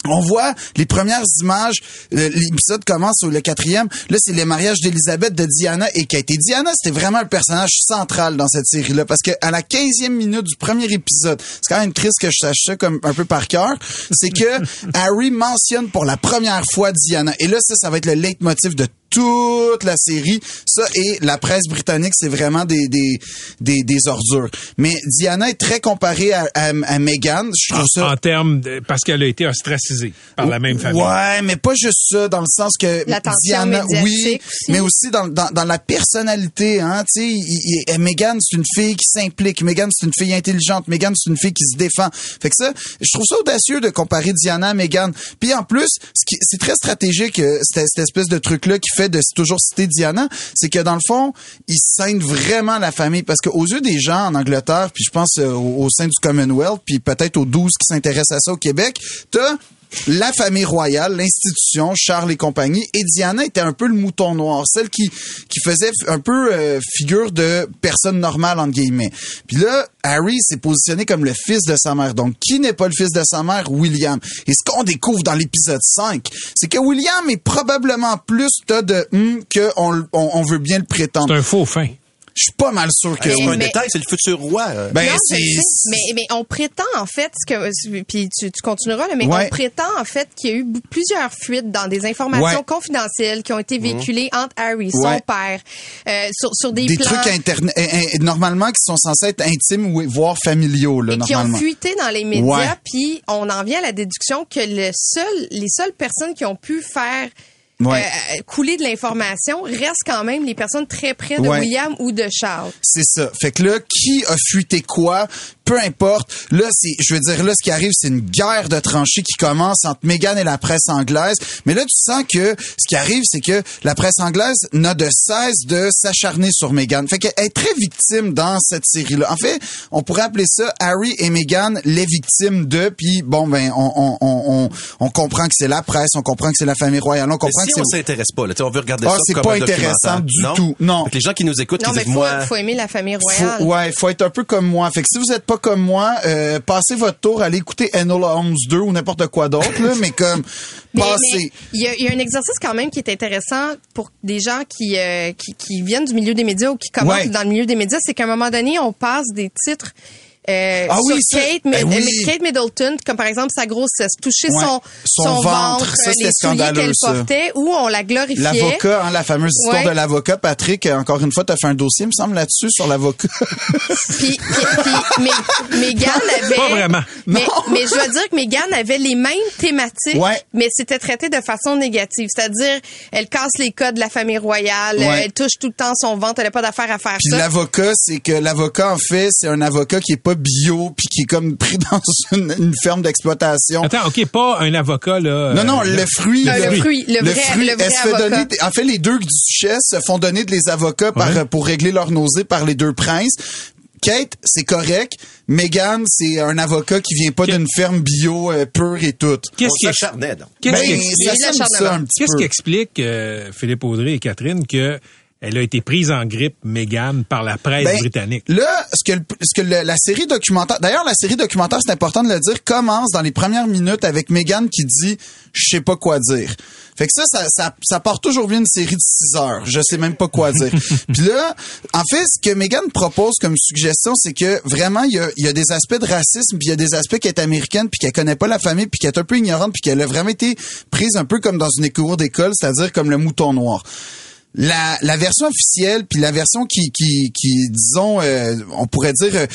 Speaker 15: on voit les premières images. euh, L'épisode commence au le quatrième. Là, c'est le mariage d'Elisabeth de Diana et Kate. Et Diana, c'était vraiment le personnage central dans cette série-là parce que à la 15e minute du premier épisode, c'est quand même triste que je sache ça comme un peu par cœur, c'est que Harry mentionne pour la première fois Diana. Et là, ça, ça va être le leitmotiv de toute la série. Ça et la presse britannique, c'est vraiment des, des, des, des ordures. Mais Diana est très comparée à, à, à Meghan. Je trouve ça...
Speaker 3: En termes de, parce qu'elle a été ostracisée par la même famille.
Speaker 15: Ouais, mais pas juste ça, dans le sens que Diana, oui,
Speaker 7: aussi.
Speaker 15: mais aussi dans, dans, dans la personnalité, hein, tu sais, il- il- Meghan, c'est une fille qui s'implique, Meghan, c'est une fille intelligente, Meghan, c'est une fille qui se défend. Fait que ça, je trouve ça audacieux de comparer Diana à Meghan. Puis en plus, ce qui- c'est très stratégique, euh, cette, cette espèce de truc-là qui fait de toujours citer Diana, c'est que dans le fond, ils scènent vraiment la famille, parce qu'aux yeux des gens en Angleterre, puis je pense euh, au, au sein du Commonwealth, puis peut-être aux 12 qui s'intéressent à ça au Québec, t'as la famille royale, l'institution, Charles et compagnie, et Diana était un peu le mouton noir, celle qui qui faisait un peu euh, figure de personne normale entre guillemets. Puis là, Harry s'est positionné comme le fils de sa mère. Donc qui n'est pas le fils de sa mère? William. Et ce qu'on découvre dans l'épisode 5, c'est que William est probablement plus t'as de hum que on, on, on veut bien le prétendre.
Speaker 3: C'est un faux fin.
Speaker 15: Je suis pas mal sûr que
Speaker 8: C'est
Speaker 15: oui.
Speaker 8: un
Speaker 7: mais-
Speaker 8: détail, c'est le futur roi?
Speaker 15: Ben,
Speaker 7: non,
Speaker 15: c'est-
Speaker 7: mais, mais on prétend en fait que puis tu, tu continueras là, mais
Speaker 15: Ouais.
Speaker 7: on prétend en fait qu'il y a eu b- plusieurs fuites dans des informations
Speaker 15: Ouais.
Speaker 7: confidentielles qui ont été véhiculées entre Harry, son
Speaker 15: Ouais.
Speaker 7: père, euh, sur, sur des,
Speaker 15: des
Speaker 7: plans
Speaker 15: trucs interne- eh, eh, normalement qui sont censés être intimes ou voire familiaux là
Speaker 7: et qui ont
Speaker 15: normalement.
Speaker 7: fuité dans les médias, puis on en vient à la déduction que le seul, les seules personnes qui ont pu faire
Speaker 15: Ouais.
Speaker 7: euh, couler de l'information restent quand même les personnes très près de
Speaker 15: Ouais.
Speaker 7: William ou de Charles.
Speaker 15: C'est ça. Fait que là, qui a fuité quoi, peu importe. Là, c'est, je veux dire, là, ce qui arrive, c'est une guerre de tranchées qui commence entre Meghan et la presse anglaise. Mais là, tu sens que ce qui arrive, c'est que la presse anglaise n'a de cesse de s'acharner sur Meghan. Fait qu'elle est très victime dans cette série-là. En fait, on pourrait appeler ça Harry et Meghan les victimes de. Puis bon, ben, on, on, on, on, on comprend que c'est la presse, on comprend que c'est la famille royale, on
Speaker 8: Mais
Speaker 15: comprend
Speaker 8: si
Speaker 15: que
Speaker 8: on
Speaker 15: c'est
Speaker 8: s'intéresse pas, là, tu sais, on veut regarder
Speaker 15: Ah,
Speaker 8: ça
Speaker 15: c'est
Speaker 8: comme
Speaker 15: pas
Speaker 8: un
Speaker 15: intéressant du
Speaker 8: Non?
Speaker 15: tout. Non.
Speaker 8: Fait que les gens qui nous écoutent,
Speaker 7: Non,
Speaker 8: qui
Speaker 7: mais
Speaker 8: disent,
Speaker 7: faut,
Speaker 8: moi...
Speaker 7: faut aimer la famille royale.
Speaker 15: Faut, ouais, faut être un peu comme moi. Fait que si vous êtes pas comme moi, euh, passez votre tour, allez écouter Enola Holmes 2 ou n'importe quoi d'autre, là, mais comme, passez.
Speaker 7: Il y, a, il y a un exercice quand même qui est intéressant pour des gens qui, euh, qui, qui viennent du milieu des médias ou qui commencent
Speaker 15: Ouais.
Speaker 7: dans le milieu des médias, c'est qu'à un moment donné, on passe des titres euh,
Speaker 15: Ah
Speaker 7: sur
Speaker 15: oui, ça-
Speaker 7: Kate,
Speaker 15: ben oui.
Speaker 7: euh, Kate Middleton, comme par exemple sa grossesse, toucher
Speaker 15: Ouais.
Speaker 7: son,
Speaker 15: Son ventre, ça,
Speaker 7: euh, les souliers qu'elle portait, ou on la glorifiait.
Speaker 15: L'avocat, hein, la fameuse histoire de l'avocat, Patrick, euh, encore une fois, t'as fait un dossier, me semble, là-dessus, sur l'avocat.
Speaker 7: Puis, puis, puis Mé- Mégane avait.
Speaker 3: Pas vraiment.
Speaker 7: Mais, mais je dois dire que Mégane avait les mêmes thématiques,
Speaker 15: Ouais.
Speaker 7: mais c'était traité de façon négative. C'est-à-dire, elle casse les codes de la famille royale, elle touche tout le temps son ventre, elle n'a pas d'affaire à faire
Speaker 15: Puis
Speaker 7: ça.
Speaker 15: l'avocat, c'est que l'avocat, en fait, c'est un avocat qui est pas bio, puis qui est comme pris dans une, une ferme d'exploitation.
Speaker 3: Attends, OK, pas un avocat, là.
Speaker 15: Non, non,
Speaker 3: euh,
Speaker 15: le fruit.
Speaker 7: Le fruit, le vrai- le vrai
Speaker 15: elle se fait
Speaker 7: avocat.
Speaker 15: donner, en fait, les deux duchesses se font donner des avocats par,
Speaker 3: Ouais.
Speaker 15: pour régler leurs nausées par les deux princes. Kate, c'est correct. Megan, c'est un avocat qui vient pas d'une ferme bio euh, pure et toute.
Speaker 8: On s'acharnait, donc.
Speaker 3: Qu'est-ce
Speaker 15: Ben,
Speaker 3: qui explique,
Speaker 15: ça un petit
Speaker 3: qu'est-ce qui explique, euh, Philippe Audrey et Catherine, que elle a été prise en grippe, Meghan, par la presse
Speaker 15: Ben,
Speaker 3: britannique?
Speaker 15: Là, ce que, le- ce que le- la série documentaire, d'ailleurs, la série documentaire, c'est important de le dire, commence dans les premières minutes avec Megan qui dit, je sais pas quoi dire. Fait que ça, ça, ça, ça part toujours bien une série de 6 heures. Je sais même pas quoi dire. Puis là, en fait, ce que Megan propose comme suggestion, c'est que vraiment, il y a, y a des aspects de racisme, puis il y a des aspects qu'elle est américaine, puis qu'elle connaît pas la famille, puis qu'elle est un peu ignorante, puis qu'elle a vraiment été prise un peu comme dans une cour d'école, c'est-à-dire comme le mouton noir. La, version officielle puis la version qui disons euh, on pourrait dire euh,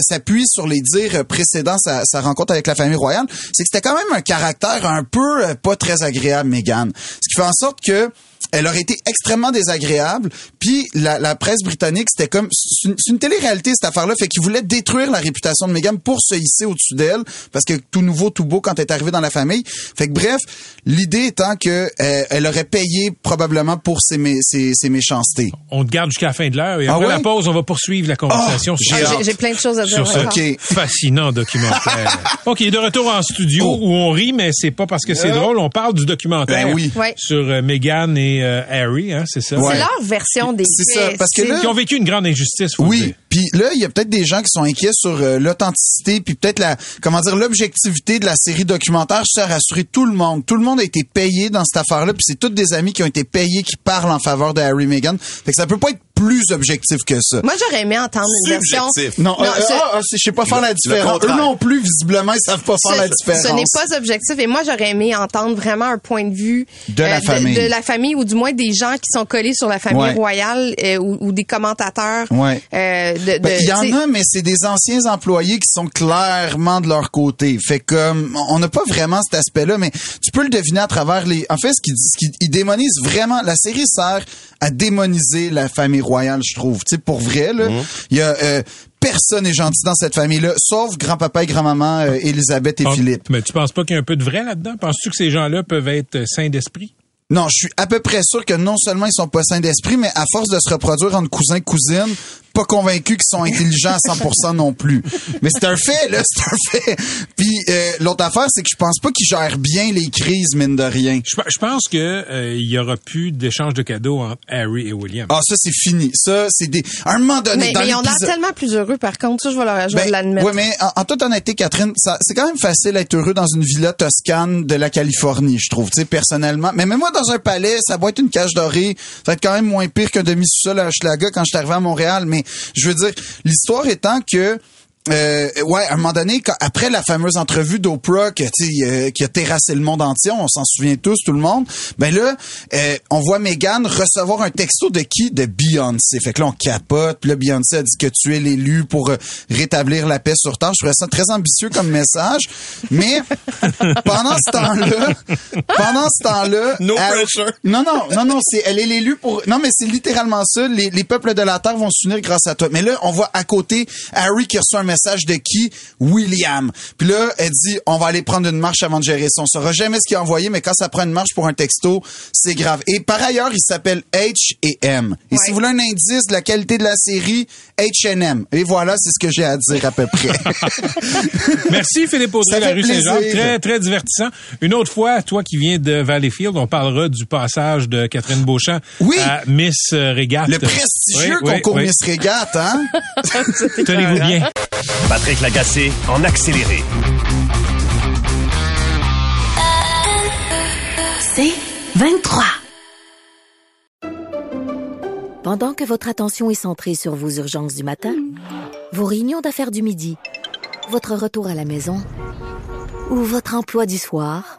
Speaker 15: s'appuie sur les dires précédents sa, sa rencontre avec la famille royale c'est que c'était quand même un caractère un peu euh, pas très agréable Meghan. Ce qui fait en sorte que elle aurait été extrêmement désagréable. Puis la, la presse britannique, c'était comme c'est une, télé-réalité cette affaire-là, fait qu'ils voulaient détruire la réputation de Meghan pour se hisser au-dessus d'elle, parce que tout nouveau, tout beau quand elle est arrivée dans la famille. Fait que bref, l'idée étant que euh, elle aurait payé probablement pour ses, mé- ses, ses méchancetés.
Speaker 3: On te garde jusqu'à la fin de l'heure et
Speaker 15: Ah
Speaker 3: après
Speaker 15: ouais?
Speaker 3: la pause, on va poursuivre la conversation
Speaker 15: Oh, j'ai
Speaker 7: Ah, j'ai- J'ai plein de choses à dire.
Speaker 3: sur ce
Speaker 7: encore.
Speaker 3: fascinant documentaire. OK, de retour en studio
Speaker 15: Oh.
Speaker 3: où on rit, mais c'est pas parce que c'est
Speaker 15: Euh.
Speaker 3: drôle. On parle du documentaire
Speaker 15: Ben oui.
Speaker 3: Sur euh, Meghan et euh, Harry, hein, c'est ça?
Speaker 15: Ouais.
Speaker 7: C'est leur version des
Speaker 15: C'est ça, parce que là-
Speaker 3: Qui ont vécu une grande injustice, faut
Speaker 15: Oui, puis là, il y a peut-être des gens qui sont inquiets sur euh, l'authenticité, puis peut-être la, comment dire, l'objectivité de la série documentaire. Je tiens à rassurer tout le monde. Tout le monde a été payé dans cette affaire-là, puis c'est tous des amis qui ont été payés qui parlent en faveur de Harry Meghan. Fait que ça peut pas être plus objectif que ça.
Speaker 7: Moi, j'aurais aimé entendre une version.
Speaker 8: Subjectif.
Speaker 15: Non, euh, euh, ah, ah, je sais pas faire la différence. Eux non plus, visiblement, ils savent pas faire la
Speaker 7: ce,
Speaker 15: différence.
Speaker 7: ce n'est pas objectif. Et moi, j'aurais aimé entendre vraiment un point de vue euh,
Speaker 15: De la famille.
Speaker 7: de, la famille, ou du moins des gens qui sont collés sur la famille
Speaker 15: Ouais.
Speaker 7: royale euh, ou, ou des commentateurs.
Speaker 15: Ouais.
Speaker 7: euh, de, de-
Speaker 15: Ben, Il y en a, mais c'est des anciens employés qui sont clairement de leur côté. Fait comme on n'a pas vraiment cet aspect-là, mais tu peux le deviner à travers les. En fait, ce qu'ils ce ils démonisent vraiment. La série sert à démoniser la famille royale, je trouve. Tu sais, pour vrai là, il y a euh, personne n'est gentil dans cette famille-là, sauf grand-papa et grand-maman euh, Elisabeth et
Speaker 3: Ah,
Speaker 15: Philippe.
Speaker 3: Mais tu penses pas qu'il y a un peu de vrai là-dedans? Penses-tu que ces gens-là peuvent être euh, sains d'esprit?
Speaker 15: Non, je suis à peu près sûr que non seulement ils sont pas sains d'esprit, mais à force de se reproduire entre cousins cousines, pas convaincus qu'ils sont intelligents à 100% non plus. Mais c'est un fait, là, c'est un fait. Puis euh, l'autre affaire, c'est que je pense pas qu'ils gèrent bien les crises, mine de rien.
Speaker 3: Je, je pense que euh, il y aura plus d'échange de cadeaux entre Harry et William.
Speaker 15: Ah, ça, c'est fini. Ça, c'est des... À un moment donné,
Speaker 7: Mais,
Speaker 15: dans
Speaker 7: mais ils ont l'air
Speaker 15: l'épisode-
Speaker 7: tellement plus heureux, par contre. Ça, je vais, leur,
Speaker 15: Ben,
Speaker 7: l'admettre.
Speaker 15: ouais, mais en, en toute honnêteté, Catherine, ça, c'est quand même facile d'être heureux dans une villa toscane de la Californie, je trouve, tu sais, personnellement. Mais même moi, dans un palais, ça va être une cage dorée. Ça va être quand même moins pire qu'un demi-sous-sol à Hochelaga quand je suis arrivé à Montréal. Mais je veux dire, l'histoire étant que euh, ouais, à un moment donné, quand- après la fameuse entrevue d'Oprah sais, euh, qui a terrassé le monde entier, on s'en souvient tous, tout le monde. Ben là, euh, on voit Meghan recevoir un texto de qui? De Beyoncé. Fait que là, on capote. Puis là, Beyoncé a dit que tu es l'élu pour euh, rétablir la paix sur Terre. Je trouvais ça très ambitieux comme message. Mais pendant ce temps-là, pendant ce temps-là,
Speaker 8: No
Speaker 15: elle-
Speaker 8: pressure.
Speaker 15: non, non, non, non, c'est, elle est l'élu pour, non, mais c'est littéralement ça. Les, les peuples de la Terre vont s'unir grâce à toi. Mais là, on voit à côté Harry qui reçoit un message de qui? William. Puis là, elle dit, on va aller prendre une marche avant de gérer ça. On saura jamais ce qu'il a envoyé, mais quand ça prend une marche pour un texto, c'est grave. Et par ailleurs, il s'appelle H et M. Et si vous voulez un indice de la qualité de la série, H&M. Et voilà, c'est ce que j'ai à dire à peu près.
Speaker 3: Merci Philippe Audrey, la rue Saint-Jean. Très, très divertissant. Une autre fois, toi qui viens de Valleyfield, on parlera du passage de Catherine Beauchamp
Speaker 15: Oui.
Speaker 3: à Miss Régate.
Speaker 15: Le prestigieux
Speaker 3: Oui, oui,
Speaker 15: concours
Speaker 3: oui.
Speaker 15: Miss Régate, hein?
Speaker 3: Tenez-vous bien.
Speaker 2: Patrick Lagacé en accéléré.
Speaker 6: C'est 23. Pendant que votre attention est centrée sur vos urgences du matin, vos réunions d'affaires du midi, votre retour à la maison ou votre emploi du soir,